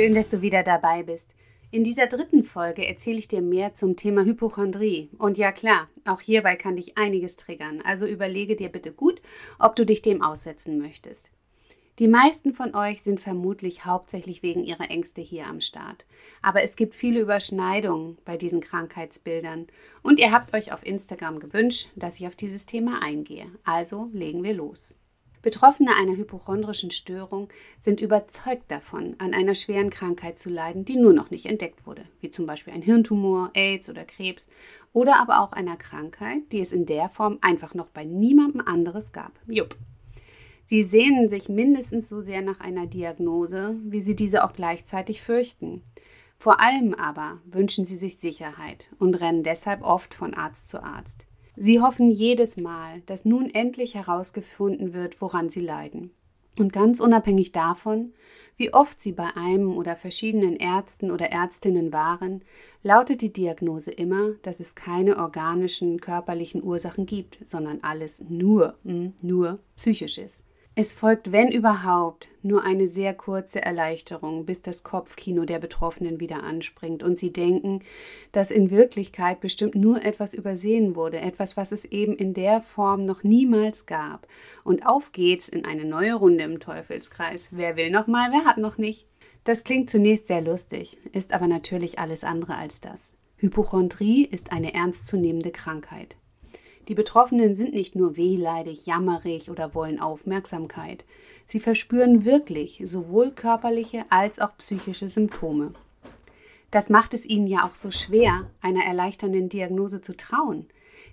Schön, dass du wieder dabei bist. In dieser dritten Folge erzähle ich dir mehr zum Thema Hypochondrie. Und ja klar, auch hierbei kann dich einiges triggern. Also überlege dir bitte gut, ob du dich dem aussetzen möchtest. Die meisten von euch sind vermutlich hauptsächlich wegen ihrer Ängste hier am Start. Aber es gibt viele Überschneidungen bei diesen Krankheitsbildern. Und ihr habt euch auf Instagram gewünscht, dass ich auf dieses Thema eingehe. Also legen wir los. Betroffene einer hypochondrischen Störung sind überzeugt davon, an einer schweren Krankheit zu leiden, die nur noch nicht entdeckt wurde, wie zum Beispiel ein Hirntumor, AIDS oder Krebs oder aber auch einer Krankheit, die es in der Form einfach noch bei niemandem anderes gab. Jupp. Sie sehnen sich mindestens so sehr nach einer Diagnose, wie sie diese auch gleichzeitig fürchten. Vor allem aber wünschen sie sich Sicherheit und rennen deshalb oft von Arzt zu Arzt. Sie hoffen jedes Mal, dass nun endlich herausgefunden wird, woran sie leiden. Und ganz unabhängig davon, wie oft sie bei einem oder verschiedenen Ärzten oder Ärztinnen waren, lautet die Diagnose immer, dass es keine organischen körperlichen Ursachen gibt, sondern alles nur, hm, nur psychisch ist. Es folgt, wenn überhaupt, nur eine sehr kurze Erleichterung, bis das Kopfkino der Betroffenen wieder anspringt und sie denken, dass in Wirklichkeit bestimmt nur etwas übersehen wurde, etwas, was es eben in der Form noch niemals gab. Und auf geht's in eine neue Runde im Teufelskreis. Wer will noch mal, wer hat noch nicht? Das klingt zunächst sehr lustig, ist aber natürlich alles andere als das. Hypochondrie ist eine ernstzunehmende Krankheit. Die Betroffenen sind nicht nur wehleidig, jammerig oder wollen Aufmerksamkeit. Sie verspüren wirklich sowohl körperliche als auch psychische Symptome. Das macht es ihnen ja auch so schwer, einer erleichternden Diagnose zu trauen.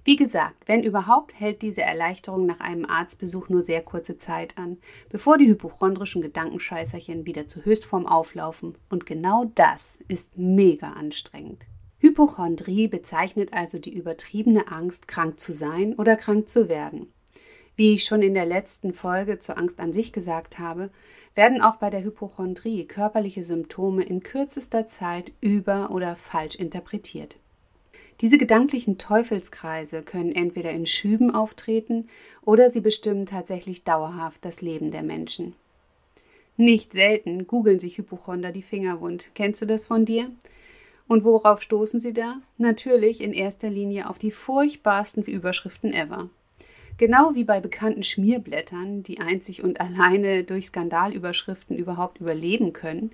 Wie gesagt, wenn überhaupt, hält diese Erleichterung nach einem Arztbesuch nur sehr kurze Zeit an, bevor die hypochondrischen Gedankenscheißerchen wieder zur Höchstform auflaufen. Und genau das ist mega anstrengend. Hypochondrie bezeichnet also die übertriebene Angst, krank zu sein oder krank zu werden. Wie ich schon in der letzten Folge zur Angst an sich gesagt habe, werden auch bei der Hypochondrie körperliche Symptome in kürzester Zeit über oder falsch interpretiert. Diese gedanklichen Teufelskreise können entweder in Schüben auftreten oder sie bestimmen tatsächlich dauerhaft das Leben der Menschen. Nicht selten googeln sich Hypochonder die Finger wund. Kennst du das von dir? Und worauf stoßen sie da? Natürlich in erster Linie auf die furchtbarsten Überschriften ever. Genau wie bei bekannten Schmierblättern, die einzig und alleine durch Skandalüberschriften überhaupt überleben können,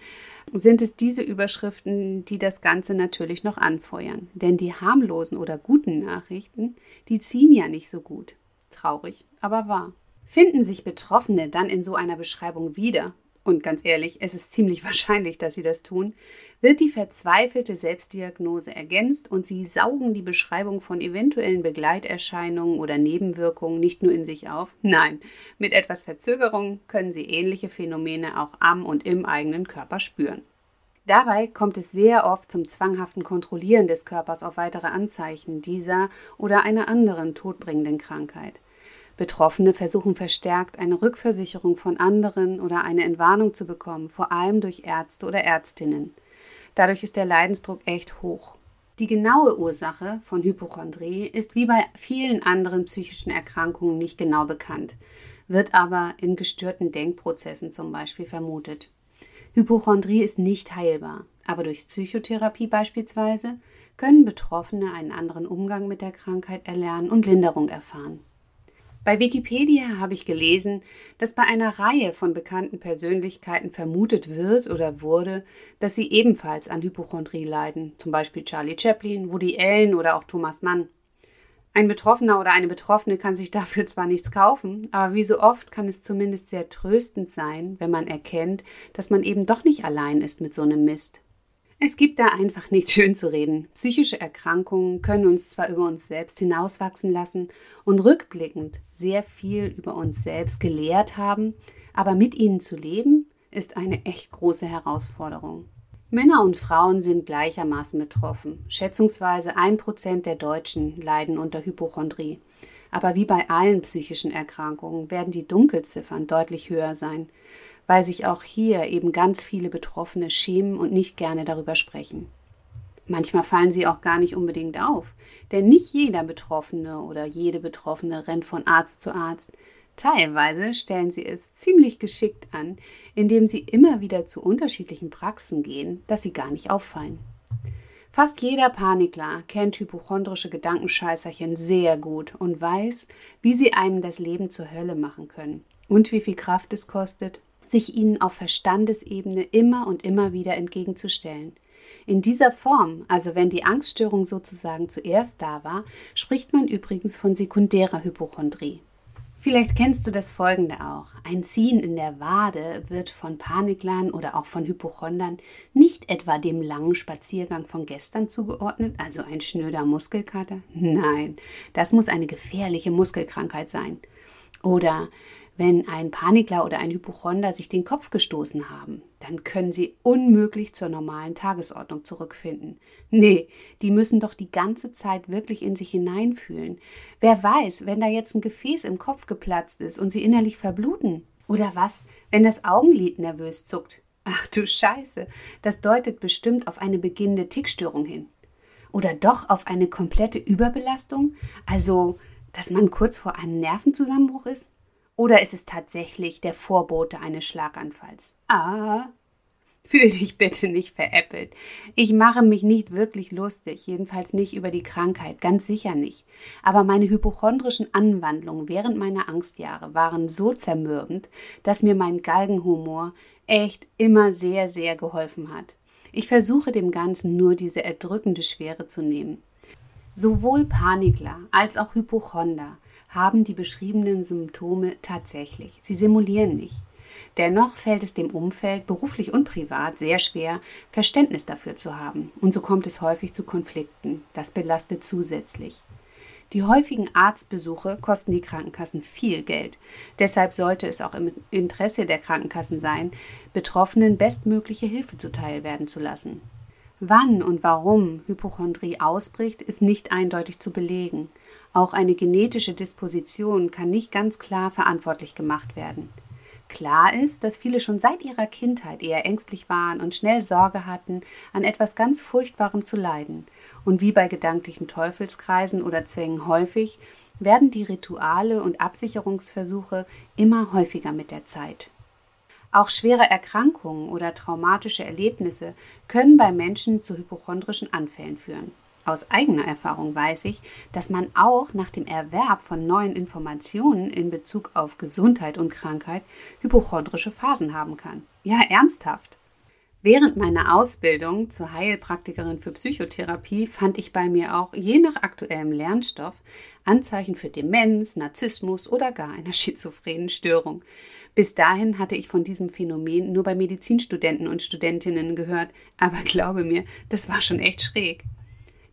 sind es diese Überschriften, die das Ganze natürlich noch anfeuern. Denn die harmlosen oder guten Nachrichten, die ziehen ja nicht so gut. Traurig, aber wahr. Finden sich Betroffene dann in so einer Beschreibung wieder und ganz ehrlich, es ist ziemlich wahrscheinlich, dass sie das tun, wird die verzweifelte Selbstdiagnose ergänzt und sie saugen die Beschreibung von eventuellen Begleiterscheinungen oder Nebenwirkungen nicht nur in sich auf, nein, mit etwas Verzögerung können sie ähnliche Phänomene auch am und im eigenen Körper spüren. Dabei kommt es sehr oft zum zwanghaften Kontrollieren des Körpers auf weitere Anzeichen dieser oder einer anderen todbringenden Krankheit. Betroffene versuchen verstärkt, eine Rückversicherung von anderen oder eine Entwarnung zu bekommen, vor allem durch Ärzte oder Ärztinnen. Dadurch ist der Leidensdruck echt hoch. Die genaue Ursache von Hypochondrie ist wie bei vielen anderen psychischen Erkrankungen nicht genau bekannt, wird aber in gestörten Denkprozessen zum Beispiel vermutet. Hypochondrie ist nicht heilbar, aber durch Psychotherapie beispielsweise können Betroffene einen anderen Umgang mit der Krankheit erlernen und Linderung erfahren. Bei Wikipedia habe ich gelesen, dass bei einer Reihe von bekannten Persönlichkeiten vermutet wird oder wurde, dass sie ebenfalls an Hypochondrie leiden, zum Beispiel Charlie Chaplin, Woody Allen oder auch Thomas Mann. Ein Betroffener oder eine Betroffene kann sich dafür zwar nichts kaufen, aber wie so oft kann es zumindest sehr tröstend sein, wenn man erkennt, dass man eben doch nicht allein ist mit so einem Mist. Es gibt da einfach nicht schön zu reden. Psychische Erkrankungen können uns zwar über uns selbst hinauswachsen lassen und rückblickend sehr viel über uns selbst gelehrt haben, aber mit ihnen zu leben ist eine echt große Herausforderung. Männer und Frauen sind gleichermaßen betroffen. Schätzungsweise ein Prozent der Deutschen leiden unter Hypochondrie. Aber wie bei allen psychischen Erkrankungen werden die Dunkelziffern deutlich höher sein, weil sich auch hier eben ganz viele Betroffene schämen und nicht gerne darüber sprechen. Manchmal fallen sie auch gar nicht unbedingt auf, denn nicht jeder Betroffene oder jede Betroffene rennt von Arzt zu Arzt. Teilweise stellen sie es ziemlich geschickt an, indem sie immer wieder zu unterschiedlichen Praxen gehen, dass sie gar nicht auffallen. Fast jeder Panikler kennt hypochondrische Gedankenscheißerchen sehr gut und weiß, wie sie einem das Leben zur Hölle machen können und wie viel Kraft es kostet, sich ihnen auf Verstandesebene immer und immer wieder entgegenzustellen. In dieser Form, also wenn die Angststörung sozusagen zuerst da war, spricht man übrigens von sekundärer Hypochondrie. Vielleicht kennst du das folgende auch. Ein Ziehen in der Wade wird von Paniklern oder auch von Hypochondern nicht etwa dem langen Spaziergang von gestern zugeordnet, also ein schnöder Muskelkater. Nein, das muss eine gefährliche Muskelkrankheit sein. Oder wenn ein Panikler oder ein Hypochonder sich den Kopf gestoßen haben, dann können sie unmöglich zur normalen Tagesordnung zurückfinden. Nee, die müssen doch die ganze Zeit wirklich in sich hineinfühlen. Wer weiß, wenn da jetzt ein Gefäß im Kopf geplatzt ist und sie innerlich verbluten? Oder was, wenn das Augenlid nervös zuckt? Ach du Scheiße, das deutet bestimmt auf eine beginnende Tickstörung hin. Oder doch auf eine komplette Überbelastung? Also, dass man kurz vor einem Nervenzusammenbruch ist? Oder ist es tatsächlich der Vorbote eines Schlaganfalls? Ah, Fühl dich bitte nicht veräppelt. Ich mache mich nicht wirklich lustig, jedenfalls nicht über die Krankheit, ganz sicher nicht. Aber meine hypochondrischen Anwandlungen während meiner Angstjahre waren so zermürbend, dass mir mein Galgenhumor echt immer sehr, sehr geholfen hat. Ich versuche dem Ganzen nur diese erdrückende Schwere zu nehmen. Sowohl Panikler als auch Hypochonder haben die beschriebenen Symptome tatsächlich. Sie simulieren nicht. Dennoch fällt es dem Umfeld, beruflich und privat, sehr schwer, Verständnis dafür zu haben. Und so kommt es häufig zu Konflikten. Das belastet zusätzlich. Die häufigen Arztbesuche kosten die Krankenkassen viel Geld. Deshalb sollte es auch im Interesse der Krankenkassen sein, Betroffenen bestmögliche Hilfe zuteil werden zu lassen. Wann und warum Hypochondrie ausbricht, ist nicht eindeutig zu belegen. Auch eine genetische Disposition kann nicht ganz klar verantwortlich gemacht werden. Klar ist, dass viele schon seit ihrer Kindheit eher ängstlich waren und schnell Sorge hatten, an etwas ganz Furchtbarem zu leiden. Und wie bei gedanklichen Teufelskreisen oder Zwängen häufig, werden die Rituale und Absicherungsversuche immer häufiger mit der Zeit. Auch schwere Erkrankungen oder traumatische Erlebnisse können bei Menschen zu hypochondrischen Anfällen führen. Aus eigener Erfahrung weiß ich, dass man auch nach dem Erwerb von neuen Informationen in Bezug auf Gesundheit und Krankheit hypochondrische Phasen haben kann. Ja, ernsthaft. Während meiner Ausbildung zur Heilpraktikerin für Psychotherapie fand ich bei mir auch, je nach aktuellem Lernstoff, Anzeichen für Demenz, Narzissmus oder gar einer schizophrenen Störung. Bis dahin hatte ich von diesem Phänomen nur bei Medizinstudenten und Studentinnen gehört, aber glaube mir, das war schon echt schräg.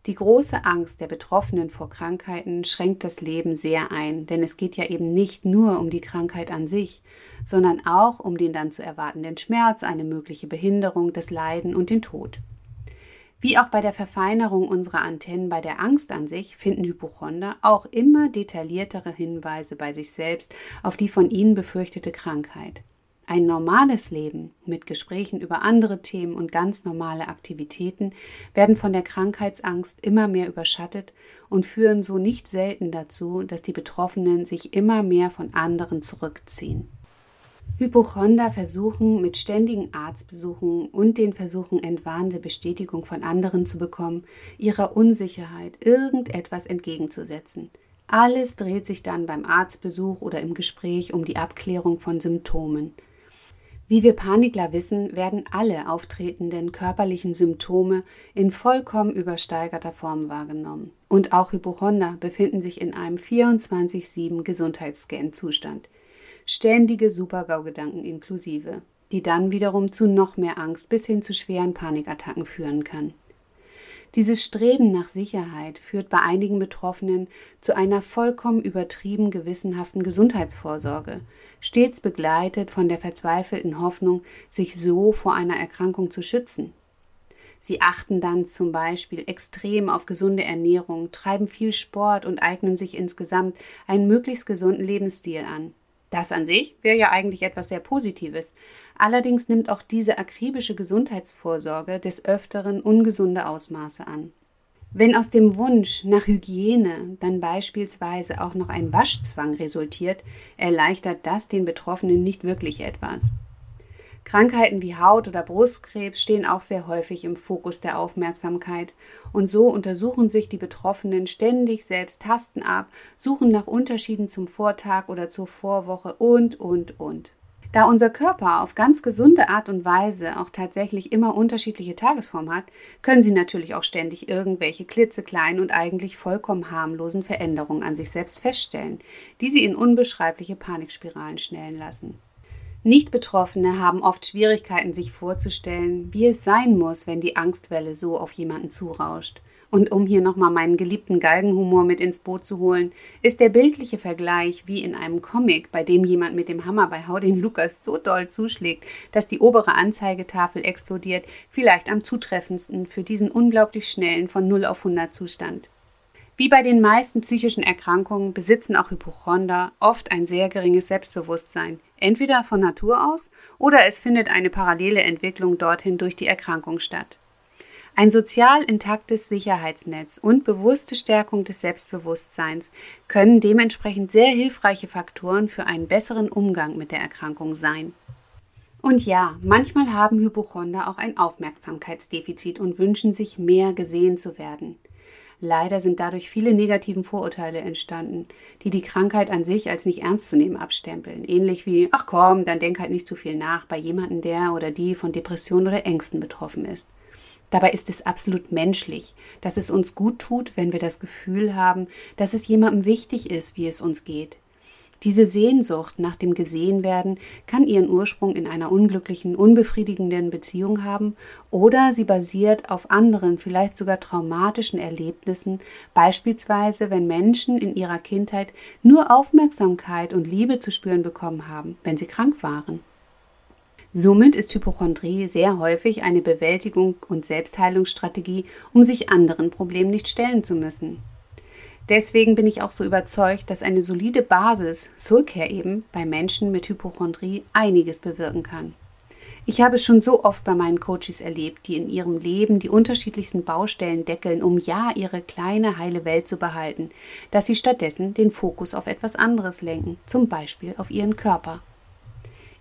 Die große Angst der Betroffenen vor Krankheiten schränkt das Leben sehr ein, denn es geht ja eben nicht nur um die Krankheit an sich, sondern auch um den dann zu erwartenden Schmerz, eine mögliche Behinderung, das Leiden und den Tod. Wie auch bei der Verfeinerung unserer Antennen bei der Angst an sich finden Hypochonder auch immer detailliertere Hinweise bei sich selbst auf die von ihnen befürchtete Krankheit. Ein normales Leben mit Gesprächen über andere Themen und ganz normale Aktivitäten werden von der Krankheitsangst immer mehr überschattet und führen so nicht selten dazu, dass die Betroffenen sich immer mehr von anderen zurückziehen. Hypochonder versuchen mit ständigen Arztbesuchen und den Versuchen, entwarnende Bestätigung von anderen zu bekommen, ihrer Unsicherheit irgendetwas entgegenzusetzen. Alles dreht sich dann beim Arztbesuch oder im Gespräch um die Abklärung von Symptomen. Wie wir Panikler wissen, werden alle auftretenden körperlichen Symptome in vollkommen übersteigerter Form wahrgenommen. Und auch Hypochonder befinden sich in einem 24-7 Gesundheitsscan-Zustand. Ständige Supergau-Gedanken inklusive, die dann wiederum zu noch mehr Angst bis hin zu schweren Panikattacken führen kann. Dieses Streben nach Sicherheit führt bei einigen Betroffenen zu einer vollkommen übertrieben gewissenhaften Gesundheitsvorsorge, stets begleitet von der verzweifelten Hoffnung, sich so vor einer Erkrankung zu schützen. Sie achten dann zum Beispiel extrem auf gesunde Ernährung, treiben viel Sport und eignen sich insgesamt einen möglichst gesunden Lebensstil an. Das an sich wäre ja eigentlich etwas sehr Positives. Allerdings nimmt auch diese akribische Gesundheitsvorsorge des Öfteren ungesunde Ausmaße an. Wenn aus dem Wunsch nach Hygiene dann beispielsweise auch noch ein Waschzwang resultiert, erleichtert das den Betroffenen nicht wirklich etwas. Krankheiten wie Haut- oder Brustkrebs stehen auch sehr häufig im Fokus der Aufmerksamkeit und so untersuchen sich die Betroffenen ständig selbst Tasten ab, suchen nach Unterschieden zum Vortag oder zur Vorwoche und, und, und. Da unser Körper auf ganz gesunde Art und Weise auch tatsächlich immer unterschiedliche Tagesformen hat, können Sie natürlich auch ständig irgendwelche klitzekleinen und eigentlich vollkommen harmlosen Veränderungen an sich selbst feststellen, die Sie in unbeschreibliche Panikspiralen schnellen lassen. Nicht-Betroffene haben oft Schwierigkeiten, sich vorzustellen, wie es sein muss, wenn die Angstwelle so auf jemanden zurauscht. Und um hier nochmal meinen geliebten Galgenhumor mit ins Boot zu holen, ist der bildliche Vergleich wie in einem Comic, bei dem jemand mit dem Hammer bei Hau Lukas so doll zuschlägt, dass die obere Anzeigetafel explodiert, vielleicht am zutreffendsten für diesen unglaublich schnellen von 0 auf 100 Zustand. Wie bei den meisten psychischen Erkrankungen besitzen auch Hypochonder oft ein sehr geringes Selbstbewusstsein, entweder von Natur aus oder es findet eine parallele Entwicklung dorthin durch die Erkrankung statt. Ein sozial intaktes Sicherheitsnetz und bewusste Stärkung des Selbstbewusstseins können dementsprechend sehr hilfreiche Faktoren für einen besseren Umgang mit der Erkrankung sein. Und ja, manchmal haben Hypochonder auch ein Aufmerksamkeitsdefizit und wünschen sich mehr gesehen zu werden. Leider sind dadurch viele negativen Vorurteile entstanden, die die Krankheit an sich als nicht ernst zu nehmen abstempeln. Ähnlich wie, ach komm, dann denk halt nicht zu viel nach bei jemandem, der oder die von Depressionen oder Ängsten betroffen ist. Dabei ist es absolut menschlich, dass es uns gut tut, wenn wir das Gefühl haben, dass es jemandem wichtig ist, wie es uns geht. Diese Sehnsucht nach dem Gesehenwerden kann ihren Ursprung in einer unglücklichen, unbefriedigenden Beziehung haben oder sie basiert auf anderen, vielleicht sogar traumatischen Erlebnissen, beispielsweise wenn Menschen in ihrer Kindheit nur Aufmerksamkeit und Liebe zu spüren bekommen haben, wenn sie krank waren. Somit ist Hypochondrie sehr häufig eine Bewältigung und Selbstheilungsstrategie, um sich anderen Problemen nicht stellen zu müssen. Deswegen bin ich auch so überzeugt, dass eine solide Basis, Soulcare eben, bei Menschen mit Hypochondrie einiges bewirken kann. Ich habe es schon so oft bei meinen Coaches erlebt, die in ihrem Leben die unterschiedlichsten Baustellen deckeln, um ja ihre kleine heile Welt zu behalten, dass sie stattdessen den Fokus auf etwas anderes lenken, zum Beispiel auf ihren Körper.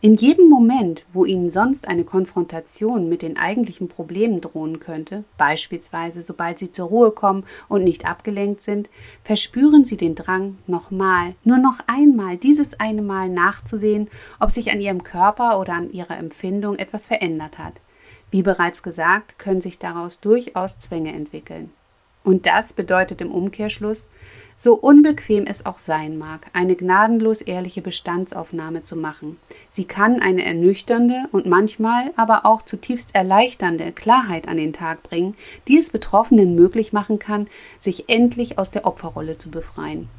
In jedem Moment, wo Ihnen sonst eine Konfrontation mit den eigentlichen Problemen drohen könnte, beispielsweise sobald Sie zur Ruhe kommen und nicht abgelenkt sind, verspüren Sie den Drang, nochmal, nur noch einmal, dieses eine Mal nachzusehen, ob sich an Ihrem Körper oder an Ihrer Empfindung etwas verändert hat. Wie bereits gesagt, können sich daraus durchaus Zwänge entwickeln. Und das bedeutet im Umkehrschluss, so unbequem es auch sein mag, eine gnadenlos ehrliche Bestandsaufnahme zu machen. Sie kann eine ernüchternde und manchmal aber auch zutiefst erleichternde Klarheit an den Tag bringen, die es Betroffenen möglich machen kann, sich endlich aus der Opferrolle zu befreien.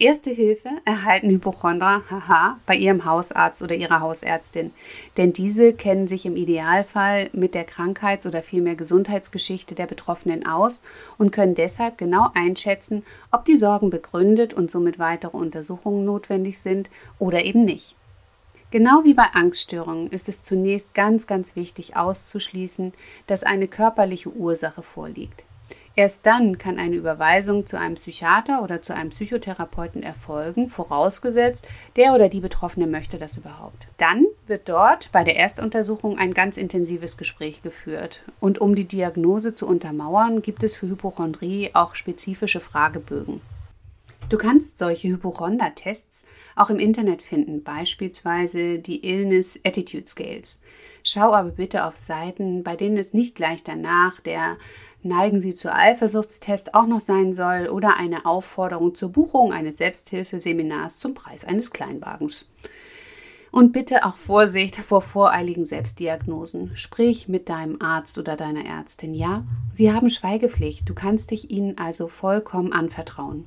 Erste Hilfe erhalten Hypochondra, haha, bei ihrem Hausarzt oder ihrer Hausärztin, denn diese kennen sich im Idealfall mit der Krankheits- oder vielmehr Gesundheitsgeschichte der Betroffenen aus und können deshalb genau einschätzen, ob die Sorgen begründet und somit weitere Untersuchungen notwendig sind oder eben nicht. Genau wie bei Angststörungen ist es zunächst ganz, ganz wichtig auszuschließen, dass eine körperliche Ursache vorliegt. Erst dann kann eine Überweisung zu einem Psychiater oder zu einem Psychotherapeuten erfolgen, vorausgesetzt, der oder die Betroffene möchte das überhaupt. Dann wird dort bei der Erstuntersuchung ein ganz intensives Gespräch geführt. Und um die Diagnose zu untermauern, gibt es für Hypochondrie auch spezifische Fragebögen. Du kannst solche Hypochonder-Tests auch im Internet finden, beispielsweise die Illness Attitude Scales. Schau aber bitte auf Seiten, bei denen es nicht gleich danach der Neigen Sie zur Eifersuchtstest auch noch sein soll oder eine Aufforderung zur Buchung eines Selbsthilfeseminars zum Preis eines Kleinwagens. Und bitte auch Vorsicht vor voreiligen Selbstdiagnosen. Sprich mit deinem Arzt oder deiner Ärztin. Ja, sie haben Schweigepflicht. Du kannst dich ihnen also vollkommen anvertrauen.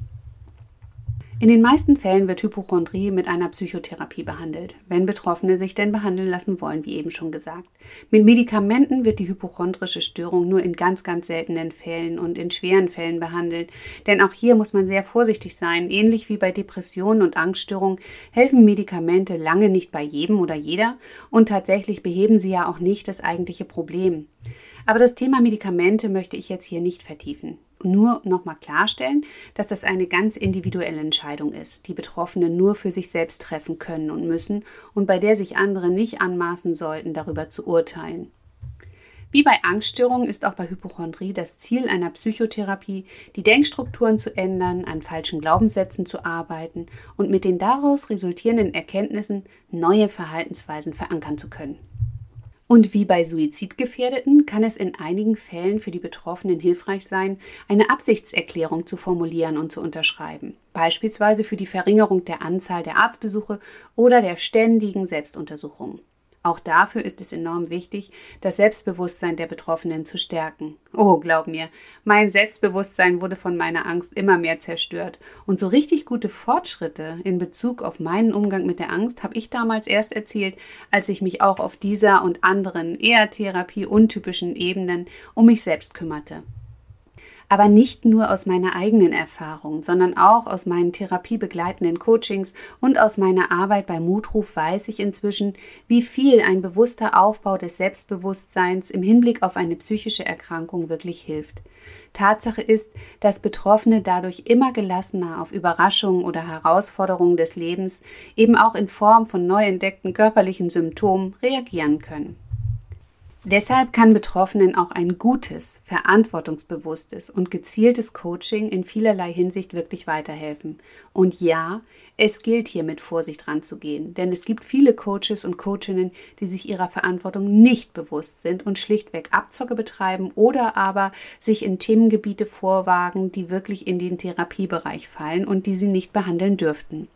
In den meisten Fällen wird Hypochondrie mit einer Psychotherapie behandelt, wenn Betroffene sich denn behandeln lassen wollen, wie eben schon gesagt. Mit Medikamenten wird die hypochondrische Störung nur in ganz, ganz seltenen Fällen und in schweren Fällen behandelt, denn auch hier muss man sehr vorsichtig sein. Ähnlich wie bei Depressionen und Angststörungen helfen Medikamente lange nicht bei jedem oder jeder und tatsächlich beheben sie ja auch nicht das eigentliche Problem. Aber das Thema Medikamente möchte ich jetzt hier nicht vertiefen nur nochmal klarstellen, dass das eine ganz individuelle Entscheidung ist, die Betroffene nur für sich selbst treffen können und müssen und bei der sich andere nicht anmaßen sollten, darüber zu urteilen. Wie bei Angststörungen ist auch bei Hypochondrie das Ziel einer Psychotherapie, die Denkstrukturen zu ändern, an falschen Glaubenssätzen zu arbeiten und mit den daraus resultierenden Erkenntnissen neue Verhaltensweisen verankern zu können. Und wie bei Suizidgefährdeten kann es in einigen Fällen für die Betroffenen hilfreich sein, eine Absichtserklärung zu formulieren und zu unterschreiben, beispielsweise für die Verringerung der Anzahl der Arztbesuche oder der ständigen Selbstuntersuchungen. Auch dafür ist es enorm wichtig, das Selbstbewusstsein der Betroffenen zu stärken. Oh, glaub mir, mein Selbstbewusstsein wurde von meiner Angst immer mehr zerstört. Und so richtig gute Fortschritte in Bezug auf meinen Umgang mit der Angst habe ich damals erst erzielt, als ich mich auch auf dieser und anderen eher therapieuntypischen Ebenen um mich selbst kümmerte aber nicht nur aus meiner eigenen Erfahrung, sondern auch aus meinen therapiebegleitenden Coachings und aus meiner Arbeit bei Mutruf weiß ich inzwischen, wie viel ein bewusster Aufbau des Selbstbewusstseins im Hinblick auf eine psychische Erkrankung wirklich hilft. Tatsache ist, dass Betroffene dadurch immer gelassener auf Überraschungen oder Herausforderungen des Lebens, eben auch in Form von neu entdeckten körperlichen Symptomen, reagieren können. Deshalb kann Betroffenen auch ein gutes, verantwortungsbewusstes und gezieltes Coaching in vielerlei Hinsicht wirklich weiterhelfen. Und ja, es gilt hier mit Vorsicht ranzugehen, denn es gibt viele Coaches und Coachinnen, die sich ihrer Verantwortung nicht bewusst sind und schlichtweg Abzocke betreiben oder aber sich in Themengebiete vorwagen, die wirklich in den Therapiebereich fallen und die sie nicht behandeln dürften.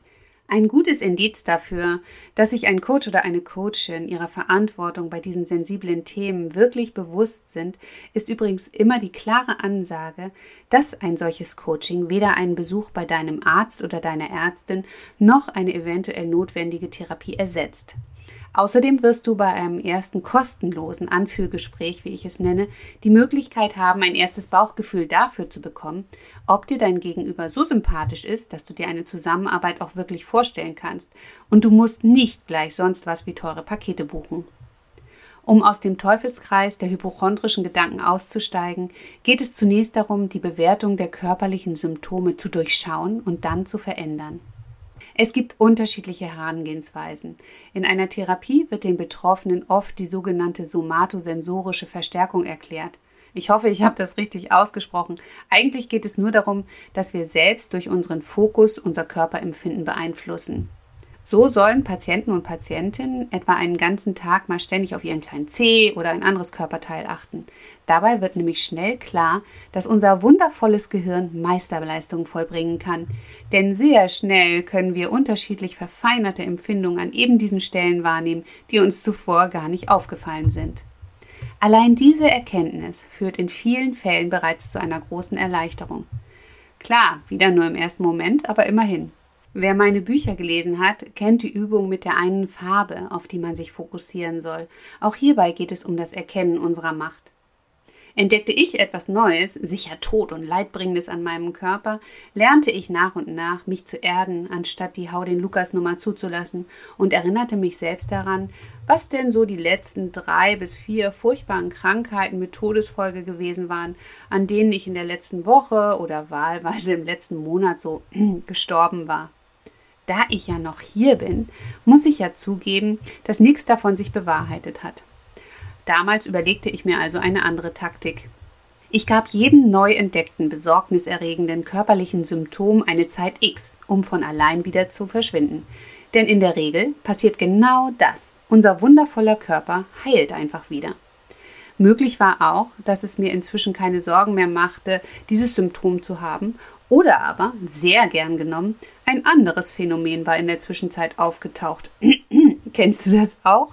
Ein gutes Indiz dafür, dass sich ein Coach oder eine Coachin ihrer Verantwortung bei diesen sensiblen Themen wirklich bewusst sind, ist übrigens immer die klare Ansage, dass ein solches Coaching weder einen Besuch bei deinem Arzt oder deiner Ärztin noch eine eventuell notwendige Therapie ersetzt. Außerdem wirst du bei einem ersten kostenlosen Anfühlgespräch, wie ich es nenne, die Möglichkeit haben, ein erstes Bauchgefühl dafür zu bekommen, ob dir dein Gegenüber so sympathisch ist, dass du dir eine Zusammenarbeit auch wirklich vorstellen kannst. Und du musst nicht gleich sonst was wie teure Pakete buchen. Um aus dem Teufelskreis der hypochondrischen Gedanken auszusteigen, geht es zunächst darum, die Bewertung der körperlichen Symptome zu durchschauen und dann zu verändern. Es gibt unterschiedliche Herangehensweisen. In einer Therapie wird den Betroffenen oft die sogenannte somatosensorische Verstärkung erklärt. Ich hoffe, ich habe das richtig ausgesprochen. Eigentlich geht es nur darum, dass wir selbst durch unseren Fokus unser Körperempfinden beeinflussen. So sollen Patienten und Patientinnen etwa einen ganzen Tag mal ständig auf ihren kleinen Zeh oder ein anderes Körperteil achten. Dabei wird nämlich schnell klar, dass unser wundervolles Gehirn Meisterleistungen vollbringen kann. Denn sehr schnell können wir unterschiedlich verfeinerte Empfindungen an eben diesen Stellen wahrnehmen, die uns zuvor gar nicht aufgefallen sind. Allein diese Erkenntnis führt in vielen Fällen bereits zu einer großen Erleichterung. Klar, wieder nur im ersten Moment, aber immerhin. Wer meine Bücher gelesen hat, kennt die Übung mit der einen Farbe, auf die man sich fokussieren soll. Auch hierbei geht es um das Erkennen unserer Macht. Entdeckte ich etwas Neues, sicher Tod und Leidbringendes an meinem Körper, lernte ich nach und nach, mich zu erden, anstatt die Hau den Lukas-Nummer zuzulassen und erinnerte mich selbst daran, was denn so die letzten drei bis vier furchtbaren Krankheiten mit Todesfolge gewesen waren, an denen ich in der letzten Woche oder wahlweise im letzten Monat so gestorben war. Da ich ja noch hier bin, muss ich ja zugeben, dass nichts davon sich bewahrheitet hat. Damals überlegte ich mir also eine andere Taktik. Ich gab jedem neu entdeckten besorgniserregenden körperlichen Symptom eine Zeit X, um von allein wieder zu verschwinden. Denn in der Regel passiert genau das. Unser wundervoller Körper heilt einfach wieder. Möglich war auch, dass es mir inzwischen keine Sorgen mehr machte, dieses Symptom zu haben, oder aber, sehr gern genommen, ein anderes Phänomen war in der Zwischenzeit aufgetaucht. Kennst du das auch?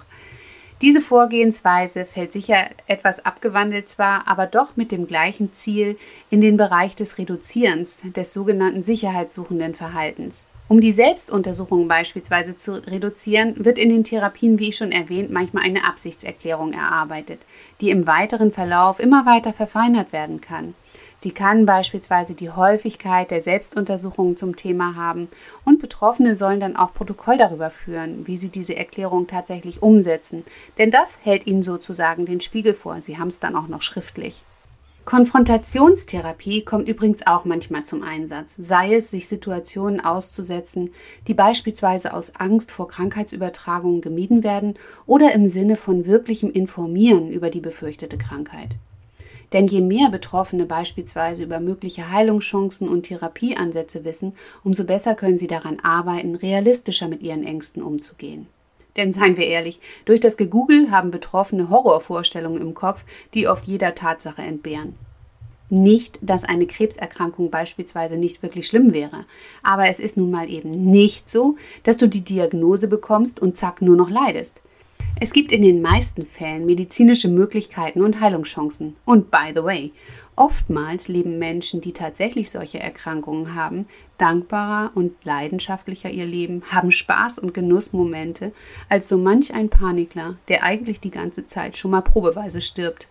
Diese Vorgehensweise fällt sicher etwas abgewandelt zwar, aber doch mit dem gleichen Ziel in den Bereich des Reduzierens des sogenannten sicherheitssuchenden Verhaltens. Um die Selbstuntersuchung beispielsweise zu reduzieren, wird in den Therapien, wie ich schon erwähnt, manchmal eine Absichtserklärung erarbeitet, die im weiteren Verlauf immer weiter verfeinert werden kann. Sie kann beispielsweise die Häufigkeit der Selbstuntersuchungen zum Thema haben und Betroffene sollen dann auch Protokoll darüber führen, wie sie diese Erklärung tatsächlich umsetzen. Denn das hält ihnen sozusagen den Spiegel vor. Sie haben es dann auch noch schriftlich. Konfrontationstherapie kommt übrigens auch manchmal zum Einsatz, sei es sich Situationen auszusetzen, die beispielsweise aus Angst vor Krankheitsübertragungen gemieden werden oder im Sinne von wirklichem Informieren über die befürchtete Krankheit. Denn je mehr Betroffene beispielsweise über mögliche Heilungschancen und Therapieansätze wissen, umso besser können sie daran arbeiten, realistischer mit ihren Ängsten umzugehen. Denn seien wir ehrlich, durch das Gegoogle haben Betroffene Horrorvorstellungen im Kopf, die oft jeder Tatsache entbehren. Nicht, dass eine Krebserkrankung beispielsweise nicht wirklich schlimm wäre, aber es ist nun mal eben nicht so, dass du die Diagnose bekommst und zack nur noch leidest. Es gibt in den meisten Fällen medizinische Möglichkeiten und Heilungschancen. Und by the way, Oftmals leben Menschen, die tatsächlich solche Erkrankungen haben, dankbarer und leidenschaftlicher ihr Leben, haben Spaß und Genussmomente als so manch ein Panikler, der eigentlich die ganze Zeit schon mal probeweise stirbt.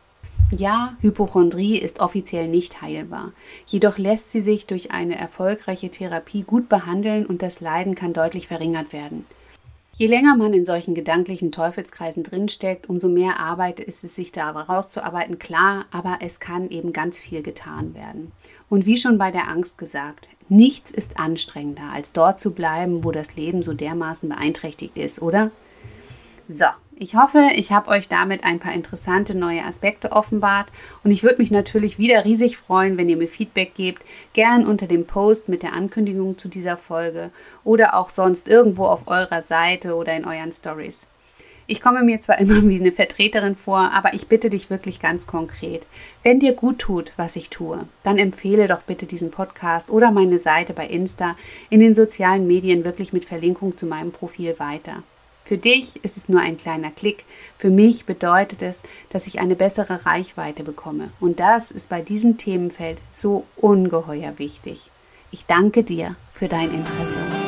Ja, Hypochondrie ist offiziell nicht heilbar, jedoch lässt sie sich durch eine erfolgreiche Therapie gut behandeln und das Leiden kann deutlich verringert werden. Je länger man in solchen gedanklichen Teufelskreisen drinsteckt, umso mehr Arbeit ist es, sich da rauszuarbeiten, klar, aber es kann eben ganz viel getan werden. Und wie schon bei der Angst gesagt, nichts ist anstrengender, als dort zu bleiben, wo das Leben so dermaßen beeinträchtigt ist, oder? So, ich hoffe, ich habe euch damit ein paar interessante neue Aspekte offenbart und ich würde mich natürlich wieder riesig freuen, wenn ihr mir Feedback gebt, gern unter dem Post mit der Ankündigung zu dieser Folge oder auch sonst irgendwo auf eurer Seite oder in euren Stories. Ich komme mir zwar immer wie eine Vertreterin vor, aber ich bitte dich wirklich ganz konkret. Wenn dir gut tut, was ich tue, dann empfehle doch bitte diesen Podcast oder meine Seite bei Insta in den sozialen Medien wirklich mit Verlinkung zu meinem Profil weiter. Für dich ist es nur ein kleiner Klick. Für mich bedeutet es, dass ich eine bessere Reichweite bekomme. Und das ist bei diesem Themenfeld so ungeheuer wichtig. Ich danke dir für dein Interesse.